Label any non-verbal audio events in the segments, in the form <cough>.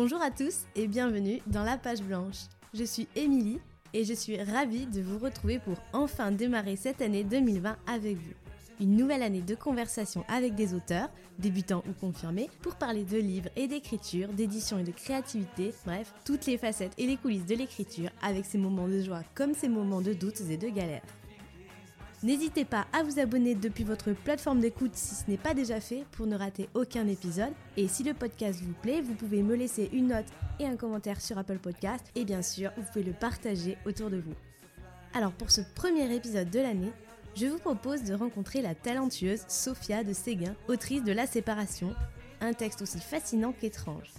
Bonjour à tous et bienvenue dans la page blanche. Je suis Émilie et je suis ravie de vous retrouver pour enfin démarrer cette année 2020 avec vous. Une nouvelle année de conversation avec des auteurs, débutants ou confirmés, pour parler de livres et d'écriture, d'édition et de créativité, bref, toutes les facettes et les coulisses de l'écriture avec ses moments de joie comme ses moments de doutes et de galères. N'hésitez pas à vous abonner depuis votre plateforme d'écoute si ce n'est pas déjà fait pour ne rater aucun épisode. Et si le podcast vous plaît, vous pouvez me laisser une note et un commentaire sur Apple Podcast. Et bien sûr, vous pouvez le partager autour de vous. Alors pour ce premier épisode de l'année, je vous propose de rencontrer la talentueuse Sophia de Séguin, autrice de La Séparation, un texte aussi fascinant qu'étrange.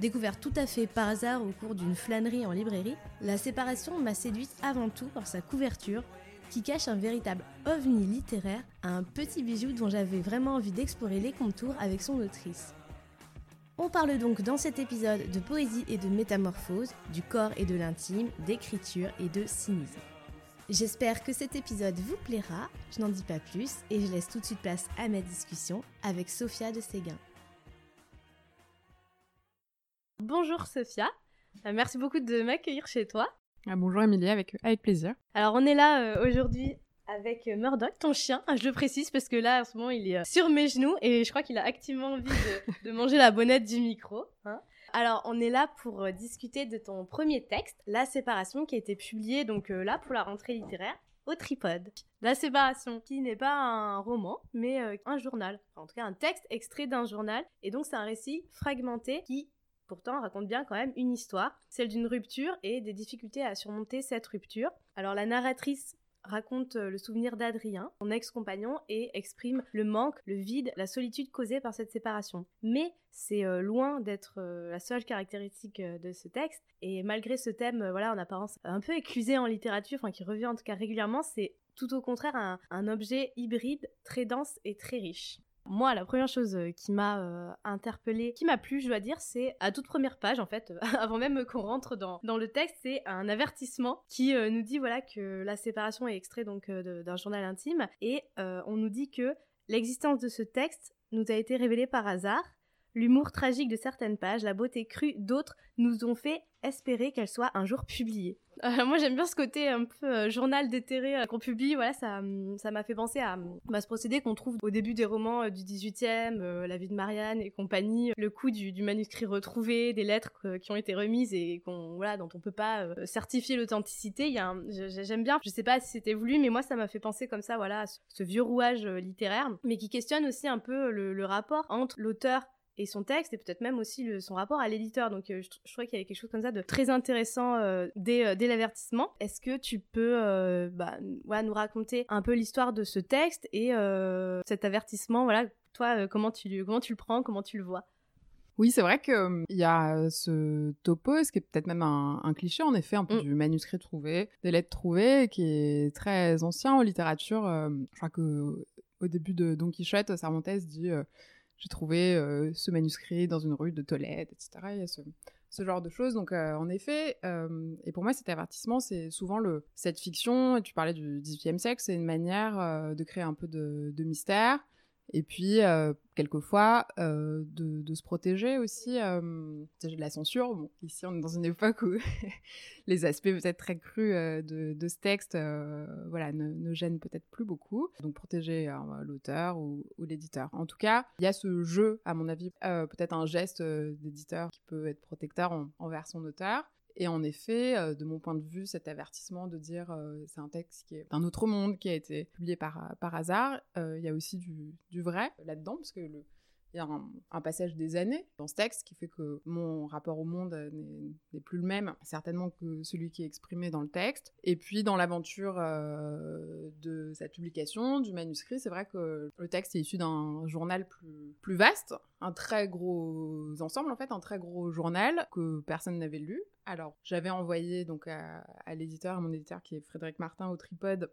Découvert tout à fait par hasard au cours d'une flânerie en librairie, La Séparation m'a séduite avant tout par sa couverture qui cache un véritable ovni littéraire à un petit bijou dont j'avais vraiment envie d'explorer les contours avec son autrice. On parle donc dans cet épisode de poésie et de métamorphose, du corps et de l'intime, d'écriture et de cynisme. J'espère que cet épisode vous plaira, je n'en dis pas plus et je laisse tout de suite place à ma discussion avec Sophia de Séguin. Bonjour Sophia, euh, merci beaucoup de m'accueillir chez toi. Ah, bonjour Emilie, avec, avec plaisir. Alors on est là euh, aujourd'hui avec euh, Murdoch, ton chien. Ah, je le précise parce que là en ce moment il est euh, sur mes genoux et je crois qu'il a activement envie de, <laughs> manger la bonnette du micro. Hein. Alors on est là pour discuter de ton premier texte, La séparation, qui a été publié donc là pour la rentrée littéraire au Tripode. La séparation, qui n'est pas un roman, mais un journal. en tout cas, un texte extrait d'un journal. Et donc, c'est un récit fragmenté qui pourtant raconte bien quand même une histoire, celle d'une rupture et des difficultés à surmonter cette rupture. Alors la narratrice raconte euh, le souvenir d'Adrien, son ex-compagnon, et exprime le manque, le vide, la solitude causée par cette séparation. Mais c'est euh, loin d'être euh, la seule caractéristique de ce texte, et malgré ce thème, voilà, en apparence un peu éclusé en littérature, enfin qui revient en tout cas régulièrement, c'est tout au contraire un objet hybride, très dense et très riche. Moi, la première chose euh, qui m'a euh, interpellée, qui m'a plu, je dois dire, c'est à toute première page, en fait, <laughs> avant même qu'on rentre dans, dans le texte, c'est un avertissement qui euh, nous dit voilà que la séparation est extrait donc d'un journal intime et on nous dit que l'existence de ce texte nous a été révélée par hasard. L'humour tragique de certaines pages, la beauté crue d'autres nous ont fait espérer qu'elle soit un jour publiée. Euh, moi j'aime bien ce côté un peu euh, journal déterré euh, qu'on publie, voilà, ça ça m'a fait penser à, bah, ce procédé qu'on trouve au début des romans du 18e, La vie de Marianne et compagnie, le coup du, manuscrit retrouvé, des lettres qui ont été remises et qu'on voilà, dont on peut pas certifier l'authenticité. J'aime bien, je sais pas si c'était voulu, mais moi ça m'a fait penser comme ça, voilà, à ce, vieux rouage littéraire, mais qui questionne aussi un peu le rapport entre l'auteur et son texte et peut-être même aussi son rapport à l'éditeur. Donc euh, je, je, trouvais qu'il y avait quelque chose comme ça de très intéressant euh, dès, euh, dès l'avertissement. Est-ce que tu peux bah, nous raconter un peu l'histoire de ce texte et cet avertissement Voilà, toi, comment, tu, comment tu le prends, comment tu le vois? Oui, c'est vrai qu'il y a ce topo, ce qui est peut-être même un, cliché, en effet, un peu mm. du manuscrit trouvé, des lettres trouvées, qui est très ancien en littérature. je crois que au début de Don Quichotte, Cervantes dit j'ai trouvé euh, ce manuscrit dans une rue de Tolède, etc. Il y a ce, genre de choses. Donc, euh, en effet, euh, et pour moi, cet avertissement, c'est souvent le, cette fiction, tu parlais du XVIIIe siècle, c'est une manière de créer un peu de mystère, et puis, euh, quelquefois, euh, de, de, se protéger aussi euh, de la censure. Bon, ici, on est dans une époque où <laughs> les aspects peut-être très crus euh, de, de, ce texte voilà, ne, ne, gênent peut-être plus beaucoup. Donc, protéger l'auteur ou, ou l'éditeur. En tout cas, il y a ce jeu, à mon avis, peut-être un geste d'éditeur qui peut être protecteur envers son auteur. Et en effet, euh, de mon point de vue, cet avertissement de dire euh, c'est un texte qui est d'un autre monde, qui a été publié par, par hasard, euh, il y a aussi du, du vrai là-dedans, parce que le, il y a un, passage des années dans ce texte qui fait que mon rapport au monde n'est plus le même, certainement que celui qui est exprimé dans le texte. Et puis dans l'aventure euh, de cette publication, du manuscrit, c'est vrai que le texte est issu d'un journal plus, plus vaste, un très gros ensemble en fait, un très gros journal que personne n'avait lu. Alors, j'avais envoyé donc à, à l'éditeur, à mon éditeur qui est Frédéric Martin au Tripode,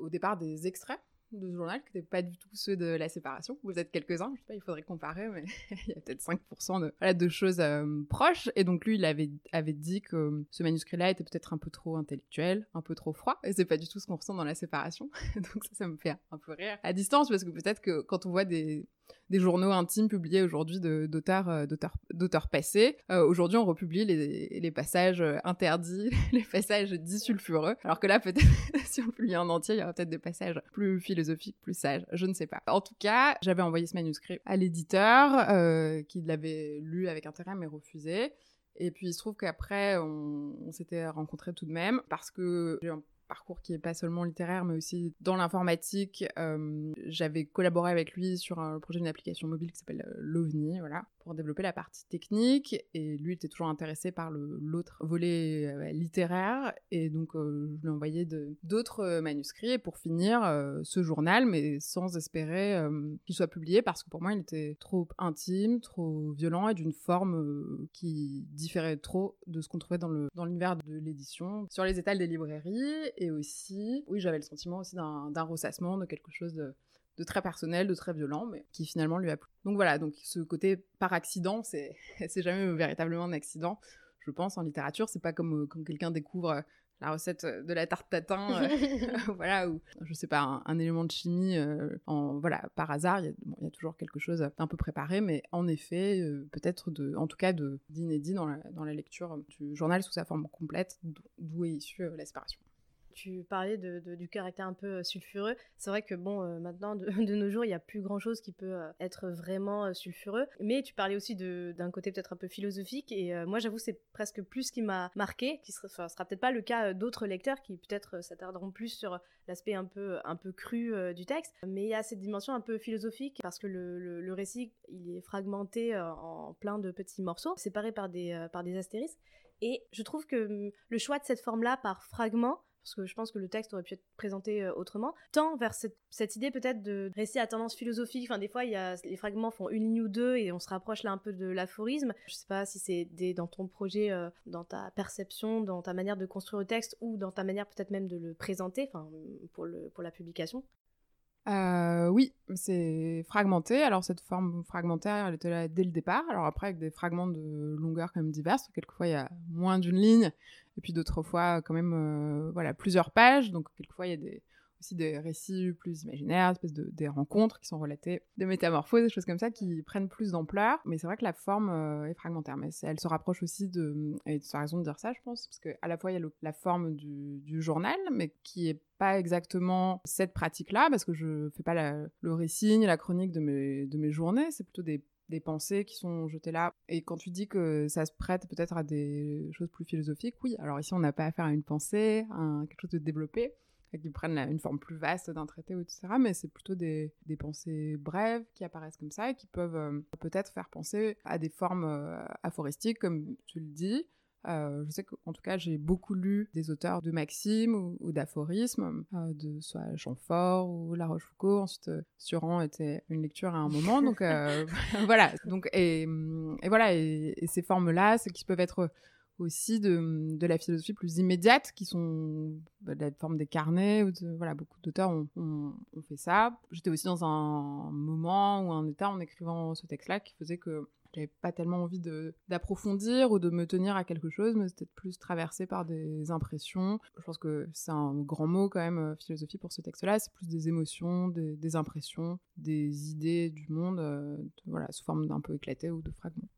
au départ des extraits de ce journal qui n'étaient pas du tout ceux de la séparation. Vous êtes quelques-uns, je sais pas, il faudrait comparer, mais <laughs> il y a peut-être 5% de, de choses euh, proches. Et donc lui, il avait, avait dit que ce manuscrit-là était peut-être un peu trop intellectuel, un peu trop froid, et c'est pas du tout ce qu'on ressent dans la séparation. <laughs> donc ça, ça me fait un peu rire à distance, parce que peut-être que quand on voit des, des journaux intimes publiés aujourd'hui d'auteurs d'auteurs passés. aujourd'hui, on republie les, passages interdits, <laughs> les passages dits sulfureux. Alors que là, peut-être, <laughs> si on publie en entier, il y aura peut-être des passages plus philosophiques, plus sages. Je ne sais pas. En tout cas, j'avais envoyé ce manuscrit à l'éditeur, qui l'avait lu avec intérêt mais refusé. Et puis il se trouve qu'après, on, on s'était rencontrés tout de même parce que j'ai un parcours qui est pas seulement littéraire, mais aussi dans l'informatique. Euh, j'avais collaboré avec lui sur un projet d'une application mobile qui s'appelle euh, l'OVNI, voilà, pour développer la partie technique. Et lui était toujours intéressé par l'autre volet euh, littéraire. Et donc, je lui ai envoyé d'autres manuscrits et pour finir ce journal, mais sans espérer qu'il soit publié parce que pour moi, il était trop intime, trop violent et d'une forme qui différait trop de ce qu'on trouvait dans l'univers dans de l'édition. Sur les étals des librairies, et aussi, oui, j'avais le sentiment aussi d'un ressassement, de quelque chose de, très personnel, de très violent, mais qui finalement lui a plu. Donc voilà, donc ce côté par accident, c'est <laughs> jamais véritablement un accident, je pense, en littérature. C'est pas comme euh, quand quelqu'un découvre euh, la recette de la tarte tatin, euh, <laughs> <laughs> voilà, ou je sais pas, un, élément de chimie, en, voilà, par hasard, il y, a toujours quelque chose d'un peu préparé, mais en effet, peut-être de, en tout cas, d'inédit dans la, dans la lecture du journal sous sa forme complète, d'où est issue la séparation tu parlais de, du caractère un peu euh, sulfureux. C'est vrai que bon, euh, maintenant, de, <laughs> nos jours, il n'y a plus grand-chose qui peut euh, être vraiment sulfureux. Mais tu parlais aussi d'un côté peut-être un peu philosophique. Et moi, j'avoue, c'est presque plus ce qui m'a marqué, qui sera, sera peut-être pas le cas d'autres lecteurs qui peut-être s'attarderont plus sur l'aspect un peu, un peu cru du texte. Mais il y a cette dimension un peu philosophique parce que le, le, récit, il est fragmenté en plein de petits morceaux, séparés par des, par des astérisques. Et je trouve que hum, le choix de cette forme-là par fragment parce que je pense que le texte aurait pu être présenté euh, autrement, tend vers cette, idée peut-être de récit à tendance philosophique. Enfin, des fois, il y a, les fragments font une ligne ou deux et on se rapproche là un peu de l'aphorisme. Je sais pas si c'est dans ton projet, euh, dans ta perception, dans ta manière de construire le texte ou dans ta manière peut-être même de le présenter, enfin, pour, pour la publication. Euh, oui, c'est fragmenté. Alors cette forme fragmentaire, elle était là dès le départ. Alors après, avec des fragments de longueur quand même diverses. Quelquefois, il y a moins d'une ligne, et puis d'autres fois, quand même, euh, voilà, plusieurs pages. Donc quelquefois, il y a aussi des récits plus imaginaires, espèce de, des rencontres qui sont relatées, des métamorphoses, des choses comme ça qui prennent plus d'ampleur. Mais c'est vrai que la forme euh, est fragmentaire, mais elle se rapproche aussi de, et tu as raison de dire ça, je pense, parce qu'à la fois il y a la forme du, du, journal, mais qui est pas exactement cette pratique-là, parce que je fais pas le récit ni la chronique de mes, de mes journées, c'est plutôt des des pensées qui sont jetées là. Et quand tu dis que ça se prête peut-être à des choses plus philosophiques, oui. Alors ici, on n'a pas affaire à une pensée, à quelque chose de développé qui prennent une forme plus vaste d'un traité, etc. Mais c'est plutôt des, des, pensées brèves qui apparaissent comme ça et qui peuvent euh, peut-être faire penser à des formes euh, aphoristiques, comme tu le dis. Euh, je sais qu'en tout cas, j'ai beaucoup lu des auteurs de maximes ou, d'aphorismes, de soit Chamfort ou La Rochefoucauld. Ensuite, Suran était une lecture à un moment. Donc <laughs> <laughs> voilà. Donc et, et voilà. Et, et ces formes-là, c'est qui peuvent être aussi de, de, la philosophie plus immédiate, qui sont bah, de la forme des carnets. Ou voilà, beaucoup d'auteurs ont, ont, fait ça. J'étais aussi dans un moment ou un état en écrivant ce texte-là qui faisait que j'avais pas tellement envie d'approfondir ou de me tenir à quelque chose, mais c'était plus traversé par des impressions. Je pense que c'est un grand mot quand même, euh, philosophie pour ce texte-là. C'est plus des émotions, des, impressions, des idées du monde, euh, voilà, sous forme d'un peu éclaté ou de fragments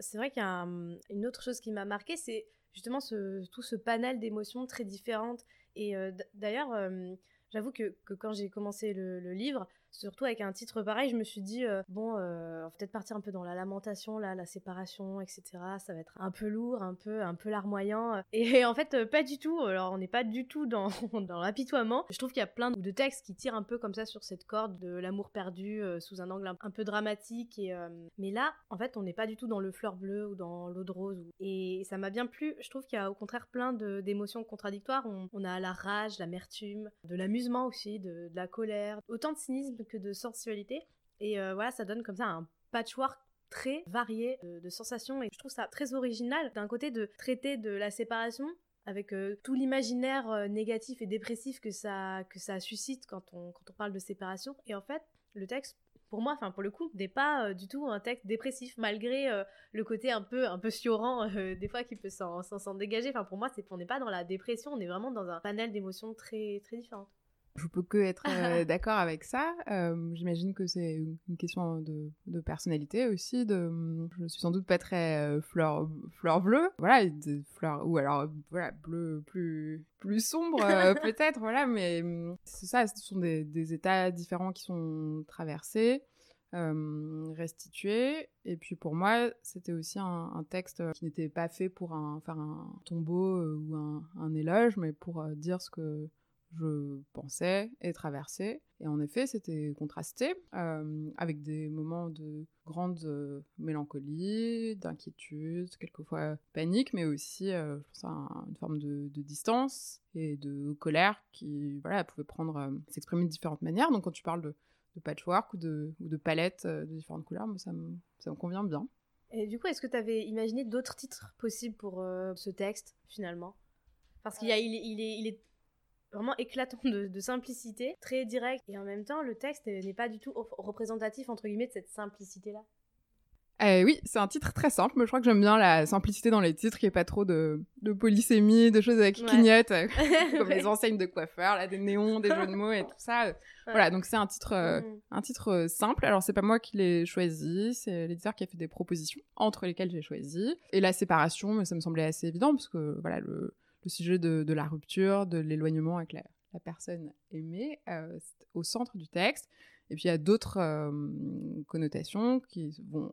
c'est vrai qu'il y a une autre chose qui m'a marqué, c'est justement tout ce panel d'émotions très différentes. Et euh, d'ailleurs, j'avoue que, quand j'ai commencé le, livre, surtout avec un titre pareil, je me suis dit, euh, bon, euh, peut-être partir un peu dans la lamentation, la séparation, etc. Ça va être un peu lourd, un peu, un peu larmoyant. <laughs> Et, en fait, euh, pas du tout. Alors, on n'est pas du tout dans, <laughs> l'apitoiement. Je trouve qu'il y a plein de textes qui tirent un peu comme ça sur cette corde de l'amour perdu sous un angle un, peu dramatique. Et, mais là, en fait, on n'est pas du tout dans le fleur bleu ou dans l'eau de rose. Et ça m'a bien plu. Je trouve qu'il y a au contraire plein d'émotions contradictoires. On, a la rage, l'amertume, de aussi, de, la colère, autant de cynisme que de sensualité. Et euh, voilà, ça donne comme ça un patchwork très varié de, sensations et je trouve ça très original d'un côté de traiter de la séparation avec euh, tout l'imaginaire euh, négatif et dépressif que ça, que ça suscite quand on, quand on parle de séparation. Et en fait, le texte, pour moi, enfin pour le coup, n'est pas du tout un texte dépressif, malgré le côté un peu, un peu <laughs> des fois qui peut s'en dégager. Enfin pour moi, c'est on n'est pas dans la dépression, on est vraiment dans un panel d'émotions très, très différentes. Je peux que être <laughs> d'accord avec ça. J'imagine que c'est une question de, de, personnalité aussi. De, je suis sans doute pas très fleur, fleur bleue, voilà, ou alors voilà bleu plus plus sombre <laughs> peut-être, voilà. Mais c'est ça, ce sont des, des états différents qui sont traversés euh, restitué. Et puis pour moi, c'était aussi un, texte qui n'était pas fait pour un, faire un tombeau euh, ou un, éloge, mais pour euh, dire ce que je pensais et traversais. Et en effet, c'était contrasté euh, avec des moments de grande mélancolie, d'inquiétude, quelquefois panique, mais aussi, je pense, une forme de, distance et de colère qui, voilà, pouvait prendre, s'exprimer de différentes manières. Donc quand tu parles de patchwork ou de, ou de palettes euh, de différentes couleurs, mais ça me, ça me convient bien. Et du coup, est-ce que tu avais imaginé d'autres titres possibles pour euh, ce texte, finalement? Parce qu'il il il, il est vraiment éclatant de, de, simplicité, très direct, et en même temps, le texte n'est pas du tout représentatif, entre guillemets, de cette simplicité-là. Eh oui, c'est un titre très simple, mais je crois que j'aime bien la simplicité dans les titres, qu'il n'y ait pas trop de, de polysémie, de choses avec ouais. clignotes, <laughs> euh, comme les enseignes de coiffeurs, là, des néons, des jeux de mots et tout ça. Voilà, donc c'est un titre, euh, un titre euh, simple. Alors c'est pas moi qui l'ai choisi, c'est l'éditeur qui a fait des propositions, entre lesquelles j'ai choisi. Et la séparation, mais ça me semblait assez évident, parce que voilà, le, le sujet de, la rupture, de l'éloignement avec la, la, personne aimée, c'est au centre du texte. Et puis il y a d'autres connotations qui vont euh,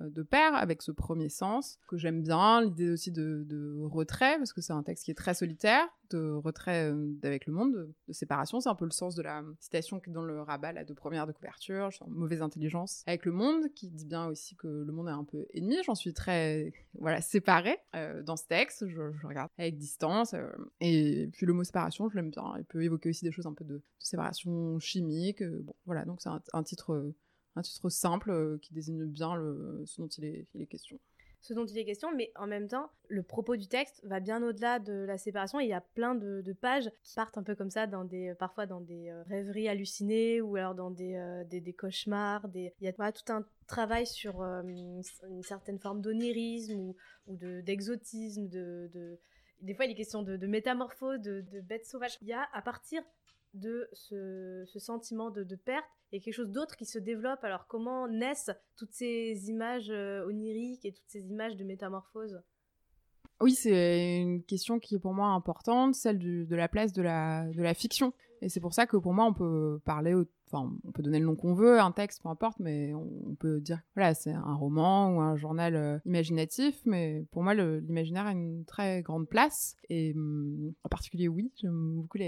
de pair avec ce premier sens que j'aime bien, l'idée aussi de, retrait, parce que c'est un texte qui est très solitaire, de retrait euh, avec le monde, de, séparation. C'est un peu le sens de la citation qui est dans le rabat, la de première de couverture, mauvaise intelligence avec le monde, qui dit bien aussi que le monde est un peu ennemi. J'en suis très <laughs> voilà séparée euh, dans ce texte, je, regarde avec distance. et puis le mot séparation, je l'aime bien. Il peut évoquer aussi des choses un peu de, séparation chimique. bon, voilà, donc c'est un titre un titre simple euh, qui désigne bien le, ce dont il est, il est, question. Ce dont il est question, mais en même temps, le propos du texte va bien au-delà de la séparation. Il y a plein de, de, pages qui partent un peu comme ça, dans des, parfois dans des euh, rêveries hallucinées ou alors dans des, euh, des, des, cauchemars. Des... Il y a tout un travail sur une certaine forme d'onirisme ou, ou d'exotisme. De, de, Des fois, il est question de, métamorphose, de, bêtes sauvages. Il y a, à partir de ce, sentiment de, perte, et quelque chose d'autre qui se développe. Alors comment naissent toutes ces images euh, oniriques et toutes ces images de métamorphose? Oui, c'est une question qui est pour moi importante, celle de la place de la, de la fiction. Et c'est pour ça que pour moi, on peut parler, enfin, on peut donner le nom qu'on veut, un texte, peu importe, mais on, peut dire, voilà, c'est un roman ou un journal euh, imaginatif, mais pour moi, l'imaginaire a une très grande place. Et hum, en particulier, oui, j'aime beaucoup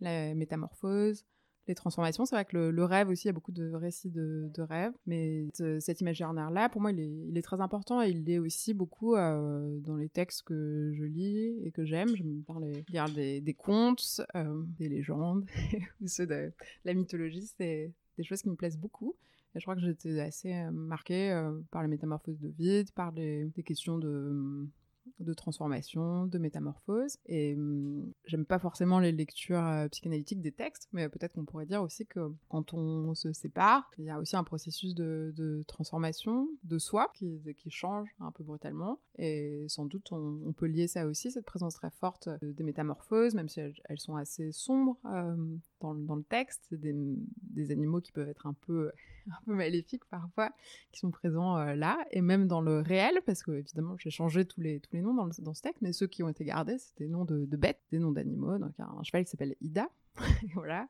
la métamorphose, les transformations. C'est vrai que le, rêve aussi, il y a beaucoup de récits de, rêves, mais cet imaginaire-là, pour moi, il est, est, très important et il l'est aussi beaucoup euh, dans les textes que je lis et que j'aime. Je me parle lire des, contes, euh, des légendes <laughs> ceux de la mythologie, c'est des choses qui me plaisent beaucoup. Et je crois que j'étais assez euh, marquée par les métamorphoses de vide, par des questions de de transformation, de métamorphose. Et hum, j'aime pas forcément les lectures euh, psychanalytiques des textes, mais peut-être qu'on pourrait dire aussi que quand on se sépare, il y a aussi un processus de, transformation de soi qui, qui, change un peu brutalement. Et sans doute, on, peut lier ça aussi, cette présence très forte des métamorphoses, même si elles, sont assez sombres euh, dans, le texte. Des, des animaux qui peuvent être un peu <laughs> un peu maléfiques parfois, qui sont présents euh, là, et même dans le réel, parce que évidemment j'ai changé tous les, tous les noms dans, le, dans ce texte, mais ceux qui ont été gardés, c'était des noms de, bêtes, des noms d'animaux, donc un, un cheval qui s'appelle Ida, <laughs> voilà,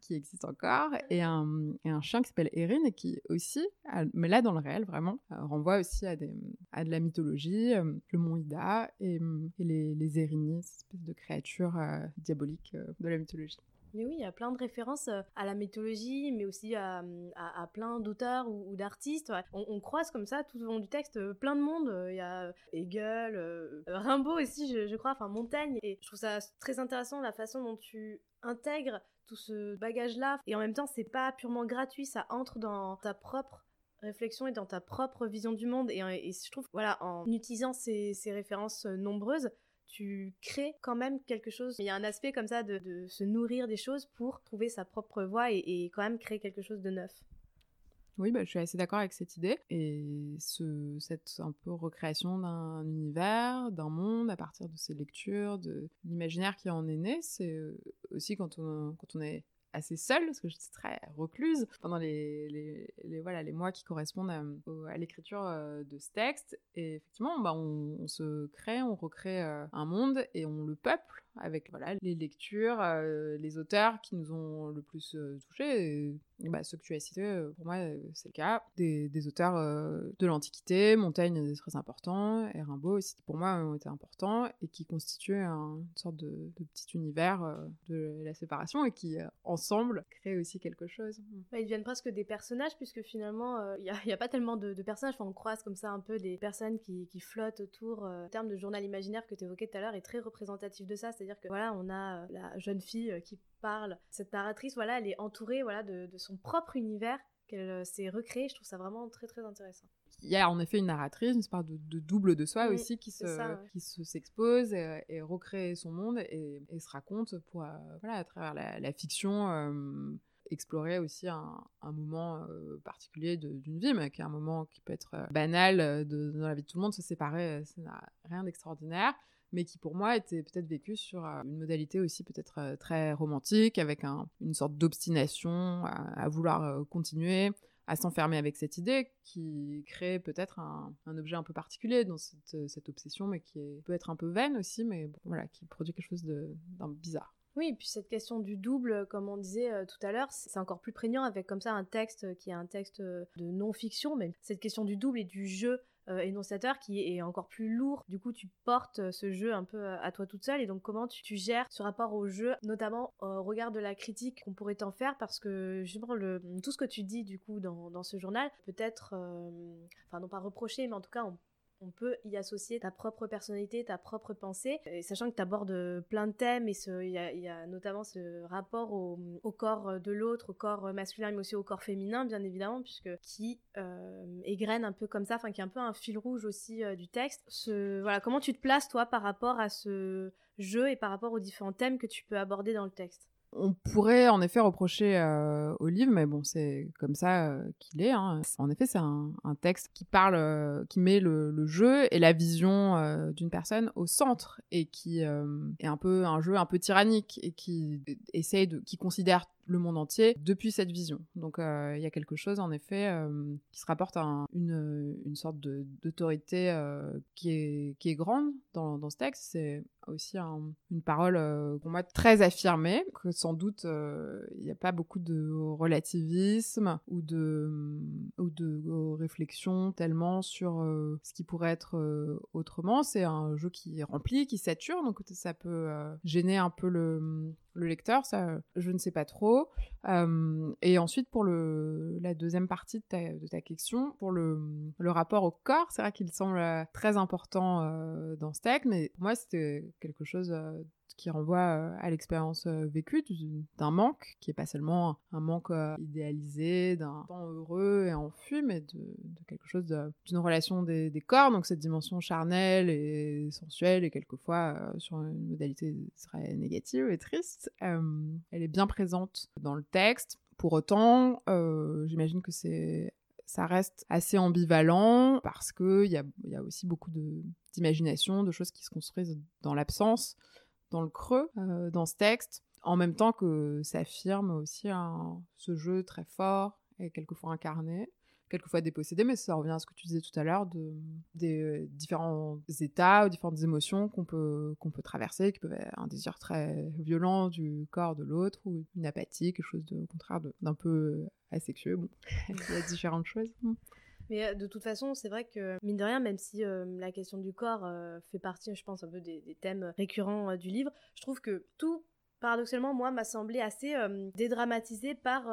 qui existe encore, et un, et un chien qui s'appelle Erin, et qui aussi, mais là dans le réel vraiment, euh, renvoie aussi à, des, à de la mythologie, euh, le mont Ida et, les, les Erini, cette espèce de créatures diaboliques de la mythologie. Mais oui, il y a plein de références euh, à la mythologie, mais aussi à, à, plein d'auteurs ou, d'artistes. On, croise comme ça tout au long du texte euh, plein de monde. Il y a Hegel, Rimbaud aussi, je, crois, enfin Montaigne. Et je trouve ça très intéressant la façon dont tu intègres tout ce bagage-là. Et en même temps, c'est pas purement gratuit, ça entre dans ta propre réflexion et dans ta propre vision du monde. Et, je trouve, voilà, en utilisant ces, ces références euh, nombreuses, tu crées quand même quelque chose. Il y a un aspect comme ça de, se nourrir des choses pour trouver sa propre voie et, quand même créer quelque chose de neuf. Oui, bah, je suis assez d'accord avec cette idée. Et ce, cette un peu recréation d'un univers, d'un monde à partir de ces lectures, de l'imaginaire qui en est né, c'est euh, aussi quand on, quand on est assez seule parce que j'étais très recluse pendant les, les, voilà les mois qui correspondent à, l'écriture de ce texte. Et effectivement bah, on, se crée on recrée un monde et on le peuple avec voilà les lectures les auteurs qui nous ont le plus touchés bah, ceux que tu as cités, euh, pour moi, euh, c'est le cas. Des, auteurs euh, de l'Antiquité, Montaigne est très important, et Rimbaud aussi, pour moi, ont été importants, et qui constituent une sorte de, petit univers de la séparation, et qui, ensemble, créent aussi quelque chose. Bah, ils deviennent presque des personnages, puisque finalement, il n'y a, pas tellement de, personnages. On croise comme ça un peu des personnes qui flottent autour. le terme de journal imaginaire que tu évoquais tout à l'heure est très représentatif de ça. C'est-à-dire que, voilà, on a la jeune fille qui parle. Cette narratrice, voilà, elle est entourée voilà, de, de son propre univers qu'elle euh, s'est recréé. Je trouve ça vraiment très très intéressant. Il y a en effet une narratrice, une espèce de, de double de soi aussi qui se, qui se s'expose et, recrée son monde et, se raconte pour, euh, voilà, à travers la, fiction. Euh, explorer aussi un, un moment particulier d'une vie, mais qui est un moment qui peut être banal de, dans la vie de tout le monde, se séparer, ça n'a rien d'extraordinaire mais qui pour moi était peut-être vécu sur euh, une modalité aussi peut-être euh, très romantique, avec une sorte d'obstination à, vouloir euh, continuer, à s'enfermer avec cette idée qui crée peut-être un, objet un peu particulier dans cette, obsession, mais qui peut être un peu vaine aussi, mais voilà, qui produit quelque chose d'un bizarre. Oui, et puis cette question du double, comme on disait tout à l'heure, c'est encore plus prégnant avec comme ça un texte qui est un texte de non-fiction, mais cette question du double et du jeu euh, énonciateur qui est encore plus lourd. Du coup, tu portes euh, ce jeu un peu euh, à toi toute seule. Et donc, comment tu, gères ce rapport au jeu, notamment au regard de la critique qu'on pourrait t'en faire? Parce que justement, le, tout ce que tu dis du coup dans, ce journal, peut-être, enfin, non pas reprocher, mais en tout cas, on peut y associer ta propre personnalité, ta propre pensée, sachant que tu abordes plein de thèmes, et il y, a, notamment ce rapport au, corps de l'autre, au corps masculin, mais aussi au corps féminin, bien évidemment, puisque qui euh, égrène un peu comme ça, enfin qui est un peu un fil rouge aussi euh, du texte. Voilà, comment tu te places toi par rapport à ce jeu et par rapport aux différents thèmes que tu peux aborder dans le texte? On pourrait en effet reprocher euh, au livre, mais bon, c'est comme ça euh, qu'il est. Hein. En effet, c'est un, texte qui parle, euh, qui met le, jeu et la vision d'une personne au centre et qui est un peu un jeu un peu tyrannique et qui essaye de, qui considère le monde entier depuis cette vision. Donc il y a quelque chose en effet qui se rapporte à une, une, sorte d'autorité qui, est, qui est grande dans, dans ce texte. C'est aussi une parole euh, pour moi très affirmée, que sans doute euh, il n'y a pas beaucoup de relativisme ou de, ou de réflexion tellement sur euh, ce qui pourrait être autrement. C'est un jeu qui est rempli, qui sature, donc ça peut gêner un peu le, le lecteur, ça, je ne sais pas trop. Euh, et ensuite, pour le, la deuxième partie de ta, de ta question, pour le, le, rapport au corps, c'est vrai qu'il semble très important euh, dans ce texte, mais pour moi, c'était quelque chose euh, qui renvoie euh, à l'expérience euh, vécue d'un manque, qui est pas seulement un manque euh, idéalisé, d'un temps heureux et enfui, mais de, quelque chose d'une relation des, corps, donc cette dimension charnelle et sensuelle, et quelquefois sur une modalité très négative et triste, elle est bien présente dans le texte. Pour autant, j'imagine que c'est ça reste assez ambivalent parce qu'il y a, y a aussi beaucoup d'imagination, de, choses qui se construisent dans l'absence dans le creux euh, dans ce texte, en même temps que ça affirme aussi ce jeu très fort et quelquefois incarné, quelquefois dépossédé, mais ça revient à ce que tu disais tout à l'heure de, des euh, différents états ou différentes émotions qu'on peut, qu'on peut traverser, qui peuvent être un désir très violent du corps de l'autre ou une apathie, quelque chose de, au contraire d'un peu asexueux. Bon, <laughs> il y a différentes choses. Mais euh, de toute façon, c'est vrai que, mine de rien, même si euh, la question du corps euh, fait partie, je pense, un peu des, thèmes récurrents du livre, je trouve que tout paradoxalement, moi, m'a semblé assez dédramatisé par,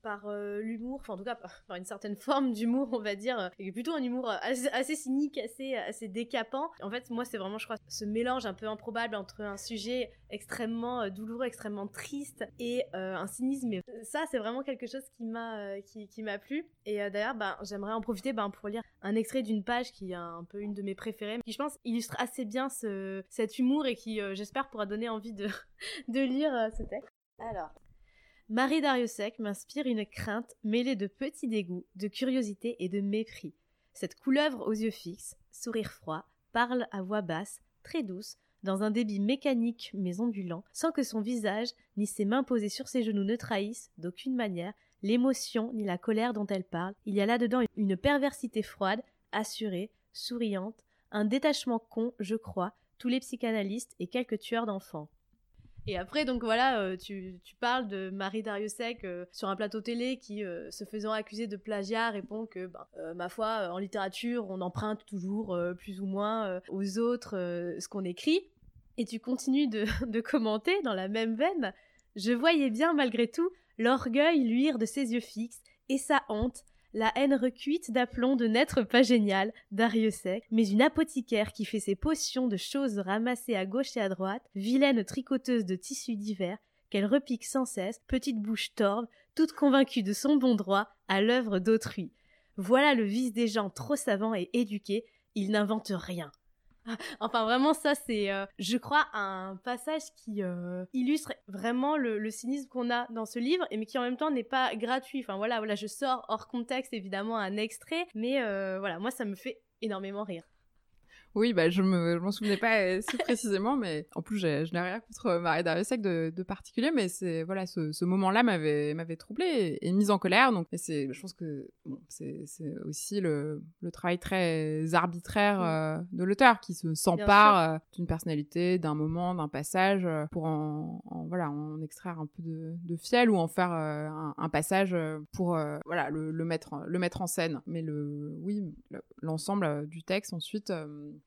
par l'humour, enfin en tout cas par, une certaine <laughs> forme d'humour, on va dire, et plutôt un humour assez, cynique, assez, assez décapant. En fait, moi, c'est vraiment, je crois, ce mélange un peu improbable entre un sujet extrêmement douloureux, extrêmement triste et un cynisme. Ça, c'est vraiment quelque chose qui m'a qui, qui m'a plu. Et d'ailleurs, ben, j'aimerais en profiter ben, pour lire un extrait d'une page qui est un peu une de mes préférées, qui je pense illustre assez bien ce, cet humour et qui, j'espère, pourra donner envie de <laughs> de lire euh, ce texte. Alors, Marie Dariussec m'inspire une crainte mêlée de petits dégoûts, de curiosité et de mépris. Cette couleuvre aux yeux fixes, sourire froid, parle à voix basse, très douce, dans un débit mécanique mais ondulant, sans que son visage ni ses mains posées sur ses genoux ne trahissent, d'aucune manière, l'émotion ni la colère dont elle parle. Il y a là-dedans une perversité froide, assurée, souriante, un détachement con, je crois, tous les psychanalystes et quelques tueurs d'enfants. Et après, donc voilà, euh, tu, parles de Marie Dariussec euh, sur un plateau télé qui, euh, se faisant accuser de plagiat, répond que, ben, ma foi, en littérature, on emprunte toujours plus ou moins aux autres ce qu'on écrit. Et tu continues de, <laughs> de commenter dans la même veine. Je voyais bien, malgré tout, l'orgueil luire de ses yeux fixes et sa honte la haine recuite d'aplomb de n'être pas génial, sec, mais une apothicaire qui fait ses potions de choses ramassées à gauche et à droite, vilaine tricoteuse de tissus divers, qu'elle repique sans cesse, petite bouche torve, toute convaincue de son bon droit, à l'œuvre d'autrui. Voilà le vice des gens trop savants et éduqués, ils n'inventent rien. <laughs> enfin, vraiment, ça, c'est, euh, je crois, un passage qui euh, illustre vraiment le, cynisme qu'on a dans ce livre, mais qui en même temps n'est pas gratuit. Enfin, voilà, voilà, je sors hors contexte, évidemment, un extrait, mais euh, voilà, moi, ça me fait énormément rire. Oui, bah, je me, m'en souvenais pas euh, si précisément, mais en plus, je n'ai rien contre euh, Marie Dariussec de, de particulier, mais c'est, voilà, ce, ce moment-là m'avait, m'avait troublé et, mise en colère. Donc, c'est, je pense que bon, c'est, c'est aussi le, le travail très arbitraire euh, de l'auteur qui se s'empare d'une personnalité, d'un moment, d'un passage pour en, voilà, en extraire un peu de, de fiel ou en faire un, un, passage pour, voilà, le, le, mettre, le mettre en scène. Mais le, oui, l'ensemble du texte ensuite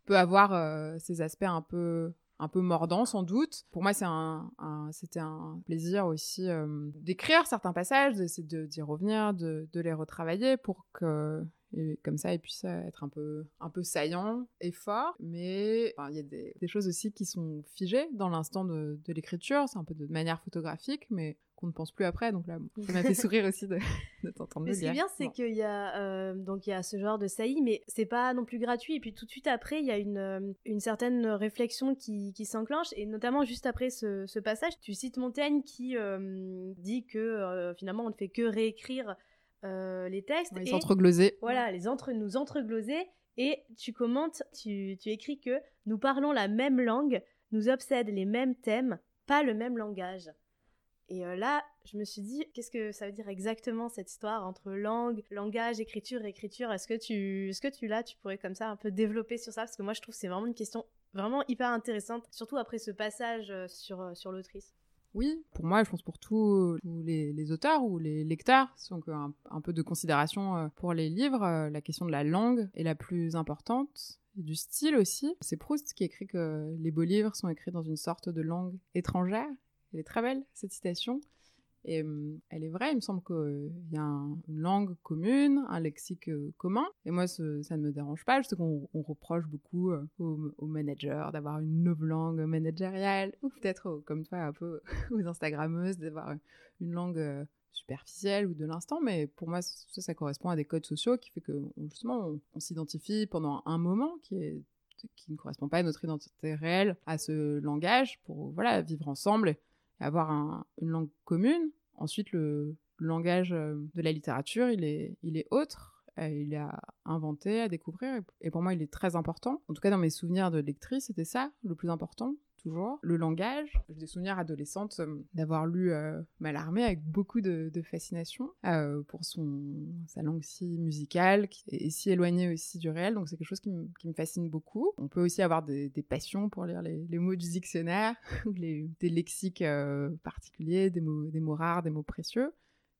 peut avoir euh, ces aspects un peu un peu mordants sans doute. Pour moi, c'est un, c'était un plaisir aussi euh, d'écrire certains passages, d'essayer d'y revenir, de, de, les retravailler pour que et comme ça, ils puissent être un peu, un peu saillants et forts. Mais il y a des, des, choses aussi qui sont figées dans l'instant de, de l'écriture. C'est un peu de manière photographique, mais qu'on ne pense plus après. Donc là, <laughs> ça m'a fait sourire aussi de, de t'entendre le dire. Ce qui est bien, c'est qu'il y a euh, donc il y a ce genre de saillie, mais c'est pas non plus gratuit. Et puis tout de suite après, il y a une, euh, une certaine réflexion qui, qui s'enclenche, et notamment juste après ce, ce, passage, tu cites Montaigne qui euh, dit que finalement on ne fait que réécrire les textes. les entregloser. Voilà, les entre nous entregloser. Et tu commentes, tu, tu écris que nous parlons la même langue, nous obsèdent les mêmes thèmes, pas le même langage. Et euh, là, je me suis dit, qu'est-ce que ça veut dire exactement cette histoire entre langue, langage, écriture, écriture? Est-ce que tu, est-ce que tu là, tu pourrais comme ça un peu développer sur ça? Parce que moi, je trouve que c'est vraiment une question vraiment hyper intéressante, surtout après ce passage euh, sur, euh, sur l'autrice. Oui, pour moi, je pense pour tous les, auteurs ou les lecteurs, donc un, un peu de considération pour les livres, la question de la langue est la plus importante du style aussi. C'est Proust qui écrit que les beaux livres sont écrits dans une sorte de langue étrangère elle est très belle, cette citation. Et elle est vraie, il me semble qu'il y a une langue commune, un lexique euh, commun. Et moi, ça ne me dérange pas. Je sais qu'on reproche beaucoup euh, aux, managers d'avoir une nouvelle langue managériale, ou peut-être, comme toi, un peu <laughs> aux Instagrammeuses, d'avoir une langue euh, superficielle ou de l'instant. Mais pour moi, ça, correspond à des codes sociaux qui fait que, justement, on, s'identifie pendant un moment qui qui ne correspond pas à notre identité réelle, à ce langage, pour voilà vivre ensemble avoir une langue commune. Ensuite, le, langage euh, de la littérature, il est, il est autre. Euh, il est à inventer, à découvrir. Et pour moi, il est très important. En tout cas, dans mes souvenirs de lectrice, c'était ça le plus important toujours. Le langage, j'ai des souvenirs adolescentes euh, d'avoir lu euh, Malarmé avec beaucoup de, fascination euh, pour son, sa langue si musicale qui est si éloignée aussi du réel, donc c'est quelque chose qui, me fascine beaucoup. On peut aussi avoir des, passions pour lire les, mots du dictionnaire, <laughs> les, des lexiques particuliers, des mots, des mots rares, des mots précieux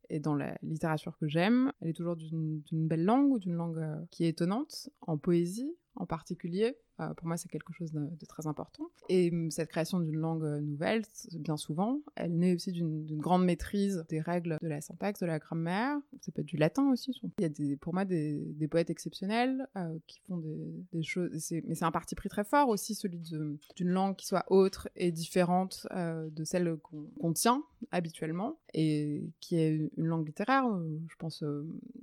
et dans la littérature que j'aime, elle est toujours d'une belle langue ou d'une langue qui est étonnante, en poésie en particulier. Euh, pour moi, c'est quelque chose de, très important. Et hum, cette création d'une langue euh, nouvelle, bien souvent, elle naît aussi d'une grande maîtrise des règles de la syntaxe, de la grammaire. Ça peut être du latin aussi. Il y a pour moi des, poètes exceptionnels euh, qui font des, choses. Mais c'est un parti pris très fort aussi, celui d'une langue qui soit autre et différente de celle qu'on tient habituellement et qui est une langue littéraire. je pense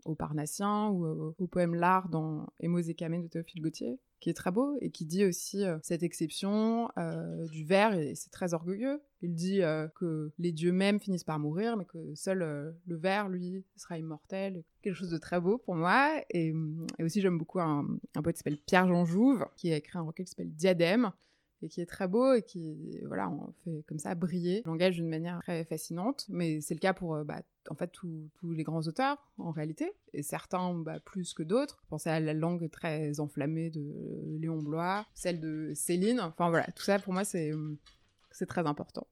au Parnassien ou au poème L'Art dans Émos et Camé de Théophile Gautier qui est très beau et qui dit aussi cette exception du verre, et c'est très orgueilleux. Il dit que les dieux mêmes finissent par mourir, mais que seul le verre, lui, sera immortel. Quelque chose de très beau pour moi. Et, aussi, j'aime beaucoup un, poète qui s'appelle Pierre Jean Jouve, qui a écrit un recueil qui s'appelle Diadème, et qui est très beau et qui, voilà, on fait comme ça briller le langage d'une manière très fascinante. Mais c'est le cas pour, bah, en fait, tous les grands auteurs, en réalité, et certains bah, plus que d'autres. Pensez à la langue très enflammée de Léon Blois, celle de Céline. Enfin voilà, tout ça pour moi c'est très important.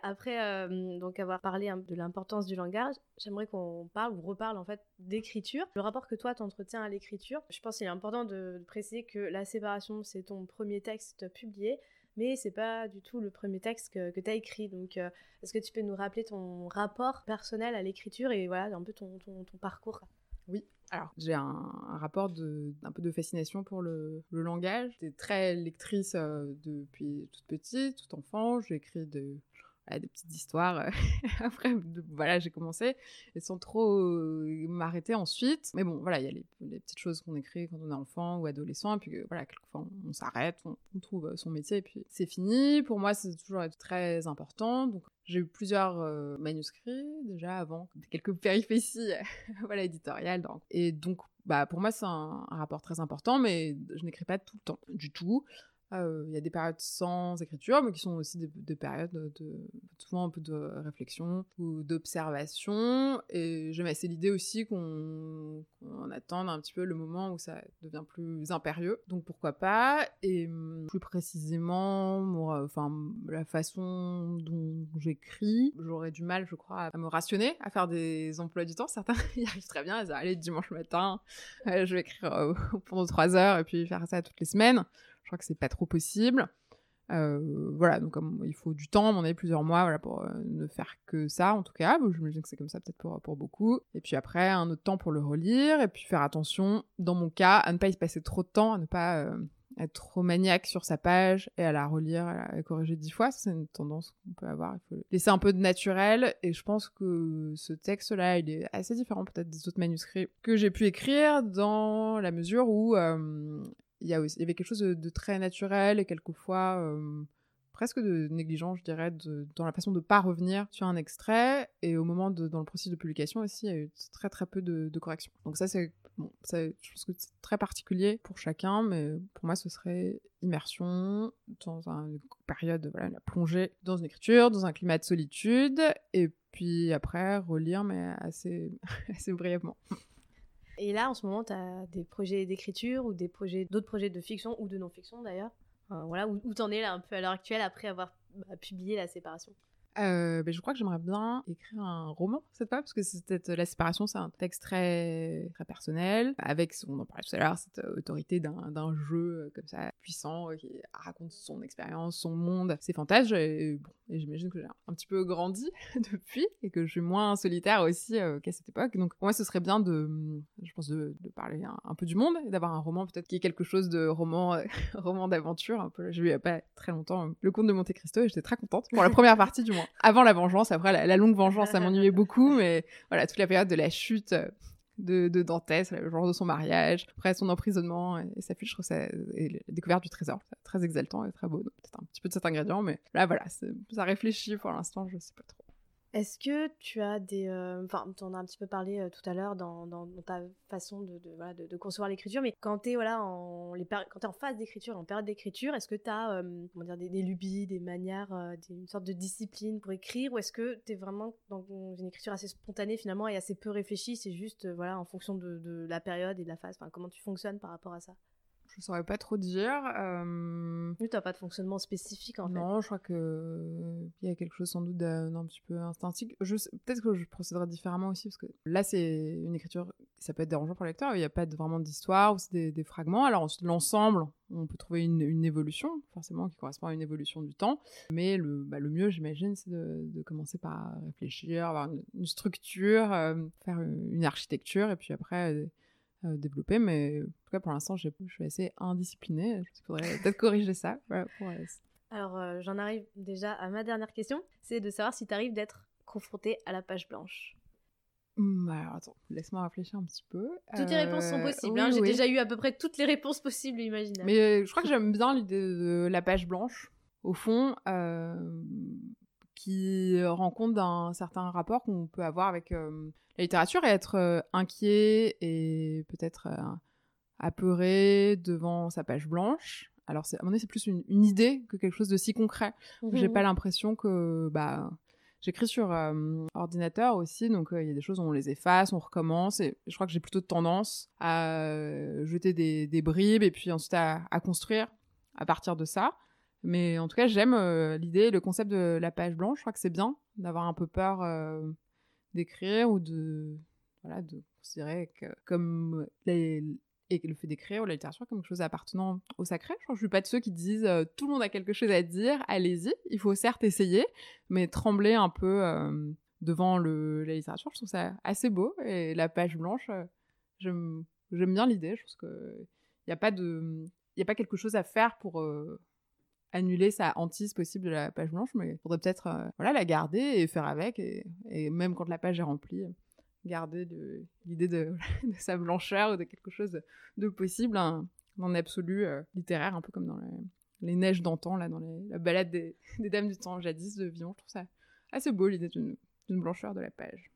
Après, euh, donc avoir parlé de l'importance du langage, j'aimerais qu'on parle ou reparle en fait d'écriture. Le rapport que toi t'entretiens à l'écriture, je pense qu'il est important de, préciser que La Séparation, c'est ton premier texte publié, mais c'est pas du tout le premier texte que, tu as écrit. Donc, euh, est-ce que tu peux nous rappeler ton rapport personnel à l'écriture et voilà un peu ton, ton, parcours? Oui, alors, j'ai un, rapport de, un peu de fascination pour le, langage. J'étais très lectrice euh, depuis toute petite, tout enfant. J'ai écrit de, des petites histoires. Euh, <laughs> après, voilà, j'ai commencé et sans trop euh, m'arrêter ensuite. Mais bon, voilà, il y a les, petites choses qu'on écrit quand on est enfant ou adolescent. Et puis euh, voilà, quelquefois on, s'arrête, on, trouve son métier et puis c'est fini. Pour moi, c'est toujours très important. Donc j'ai eu plusieurs manuscrits déjà avant, quelques <laughs> péripéties <laughs> voilà, éditoriales. Donc. Et donc, bah, pour moi, c'est un, rapport très important, mais je n'écris pas tout le temps, du tout. Euh, il y a des périodes sans écriture, mais qui sont aussi des, périodes de, souvent un peu de réflexion ou d'observation. Et j'aime assez l'idée aussi qu'on attende un petit peu le moment où ça devient plus impérieux. Donc pourquoi pas? Et hum, plus précisément, enfin la façon dont j'écris, j'aurais du mal, je crois, à me rationner, à faire des emplois du temps. Certains <laughs> y arrivent très bien. Ils disent allez dimanche matin, euh, je vais écrire <laughs> pendant trois heures et puis faire ça toutes les semaines. Je crois que c'est pas trop possible. Euh, voilà, donc comme il faut du temps, on est plusieurs mois voilà, pour euh, ne faire que ça, en tout cas. Je me dis que c'est comme ça peut-être pour, pour beaucoup. Et puis après, un autre temps pour le relire, et puis faire attention, dans mon cas, à ne pas y passer trop de temps, à ne pas euh, être trop maniaque sur sa page et à la relire, à la corriger dix fois. C'est une tendance qu'on peut avoir. Il faut laisser un peu de naturel. Et je pense que ce texte-là, il est assez différent peut-être des autres manuscrits que j'ai pu écrire dans la mesure où il y, avait quelque chose de, très naturel et quelquefois presque de négligent, je dirais, dans la façon de ne pas revenir sur un extrait. Et au moment dans le processus de publication aussi, il y a eu très très peu de, de corrections. Donc ça, c'est, bon, je pense que c'est très particulier pour chacun, mais pour moi, ce serait immersion dans une période, voilà, la plongée dans une écriture, dans un climat de solitude, et puis après relire, mais assez, <laughs> assez brièvement. Et là, en ce moment, tu as des projets d'écriture ou des projets, d'autres projets de fiction ou de non-fiction d'ailleurs. voilà, où, où t'en es là un peu à l'heure actuelle après avoir bah, publié La Séparation? Euh, ben, je crois que j'aimerais bien écrire un roman cette fois, parce que c'est la séparation, c'est un texte très, très personnel, avec, on en parlait tout à l'heure, cette autorité d'un jeu euh, comme ça, puissant, euh, qui raconte son expérience, son monde, ses fantasmes, et, bon, et j'imagine que j'ai un petit peu grandi <laughs> depuis, et que je suis moins solitaire aussi qu'à cette époque, donc pour moi ce serait bien de, je pense, de, parler un, peu du monde, et d'avoir un roman peut-être qui est quelque chose de roman, <laughs> roman d'aventure, un peu, j'ai lu il n'y a pas très longtemps Le Comte de Monte Cristo, et j'étais très contente, pour la <laughs> première partie du moins avant la vengeance. Après, la, longue vengeance, ça m'ennuyait <laughs> beaucoup, mais voilà, toute la période de la chute de, de Dantès, le genre de son mariage, après son emprisonnement et, sa fuite, je trouve ça, et la découverte du trésor, très exaltant et très beau. Peut-être un petit peu de cet ingrédient, mais là, voilà, ça réfléchit pour l'instant, je sais pas trop. Est-ce que tu as des... Euh, enfin, tu en as un petit peu parlé euh, tout à l'heure dans, ta façon de, de, concevoir l'écriture, mais quand tu es, voilà, en, phase d'écriture, en période d'écriture, est-ce que tu as euh, des, lubies, des manières, une sorte de discipline pour écrire, ou est-ce que tu es vraiment dans une écriture assez spontanée finalement et assez peu réfléchie, c'est juste voilà, en fonction de, la période et de la phase, comment tu fonctionnes par rapport à ça? Je saurais pas trop dire. Euh... Oui, t'as pas de fonctionnement spécifique en fait. Non, je crois que il y a quelque chose sans doute d'un petit peu instinctif. Je peut-être que je procéderais différemment aussi parce que là c'est une écriture, ça peut être dérangeant pour le lecteur. Il n'y a pas vraiment d'histoire ou c'est des, des, fragments. Alors l'ensemble, on peut trouver une, une, évolution forcément qui correspond à une évolution du temps. Mais le, bah, le mieux, j'imagine, c'est de, de, commencer par réfléchir, avoir une, structure, euh, faire une architecture et puis après euh, euh, développer, mais en tout cas pour l'instant je suis assez indisciplinée. Je faudrait <laughs> peut-être corriger ça. Alors euh, j'en arrive déjà à ma dernière question, c'est de savoir si tu arrives d'être confronté à la page blanche. Mmh, alors attends, laisse-moi réfléchir un petit peu. Toutes les réponses sont euh, possibles. Hein. J'ai déjà eu à peu près toutes les réponses possibles et imaginables. Mais je crois que j'aime bien l'idée de la page blanche. Au fond, qui rend compte d'un certain rapport qu'on peut avoir avec euh, la littérature et être euh, inquiet et peut-être euh, apeuré devant sa page blanche. alors à mon avis c'est plus une, idée que quelque chose de si concret. J'ai pas l'impression que bah J'écris sur ordinateur aussi, donc il y a des choses où on les efface, on recommence, et je crois que j'ai plutôt tendance à jeter des, des, bribes et puis ensuite à, à, construire à partir de ça. Mais en tout cas, j'aime l'idée, le concept de la page blanche. Je crois que c'est bien d'avoir un peu peur d'écrire ou de, voilà, de considérer que comme et le fait d'écrire ou la littérature comme quelque chose appartenant au sacré. Je ne suis pas de ceux qui disent euh, tout le monde a quelque chose à dire, allez-y. Il faut certes essayer, mais trembler un peu euh, devant le, la littérature, je trouve ça assez beau. Et la page blanche, euh, j'aime bien l'idée. Je pense qu'il n'y a a pas quelque chose à faire pour annuler sa hantise possible de la page blanche, mais il faudrait peut-être voilà la garder et faire avec. Et, même quand la page est remplie garder l'idée <laughs> de, sa blancheur ou de quelque chose de, possible, un, absolu euh, littéraire, un peu comme dans les, neiges d'antan, là, dans la balade <laughs> des, dames du temps jadis de Villon. Je trouve ça assez beau l'idée d'une blancheur de la page.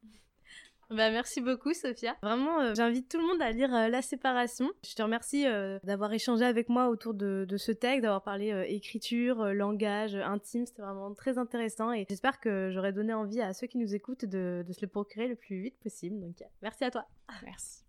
Bah, merci beaucoup, Sophia. Vraiment, euh, j'invite tout le monde à lire euh, La Séparation. Je te remercie euh, d'avoir échangé avec moi autour de, ce texte, d'avoir parlé écriture, langage, intime. C'était vraiment très intéressant et j'espère que j'aurai donné envie à ceux qui nous écoutent de, de se le procurer le plus vite possible. Donc, merci à toi. Merci.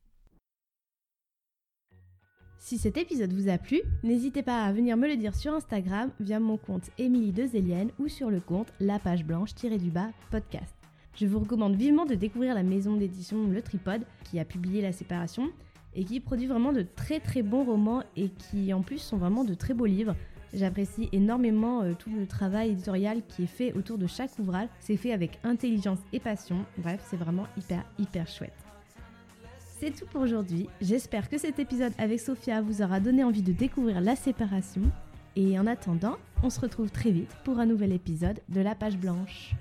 Si cet épisode vous a plu, n'hésitez pas à venir me le dire sur Instagram via mon compte Émilie Dezelienne ou sur le compte La Page Blanche-du-bas podcast. Je vous recommande vivement de découvrir la maison d'édition Le Tripode qui a publié La Séparation et qui produit vraiment de très très bons romans et qui en plus sont vraiment de très beaux livres. J'apprécie énormément euh, tout le travail éditorial qui est fait autour de chaque ouvrage. C'est fait avec intelligence et passion. Bref, c'est vraiment hyper hyper chouette. C'est tout pour aujourd'hui. J'espère que cet épisode avec Sophia vous aura donné envie de découvrir la séparation. Et en attendant, on se retrouve très vite pour un nouvel épisode de La Page Blanche.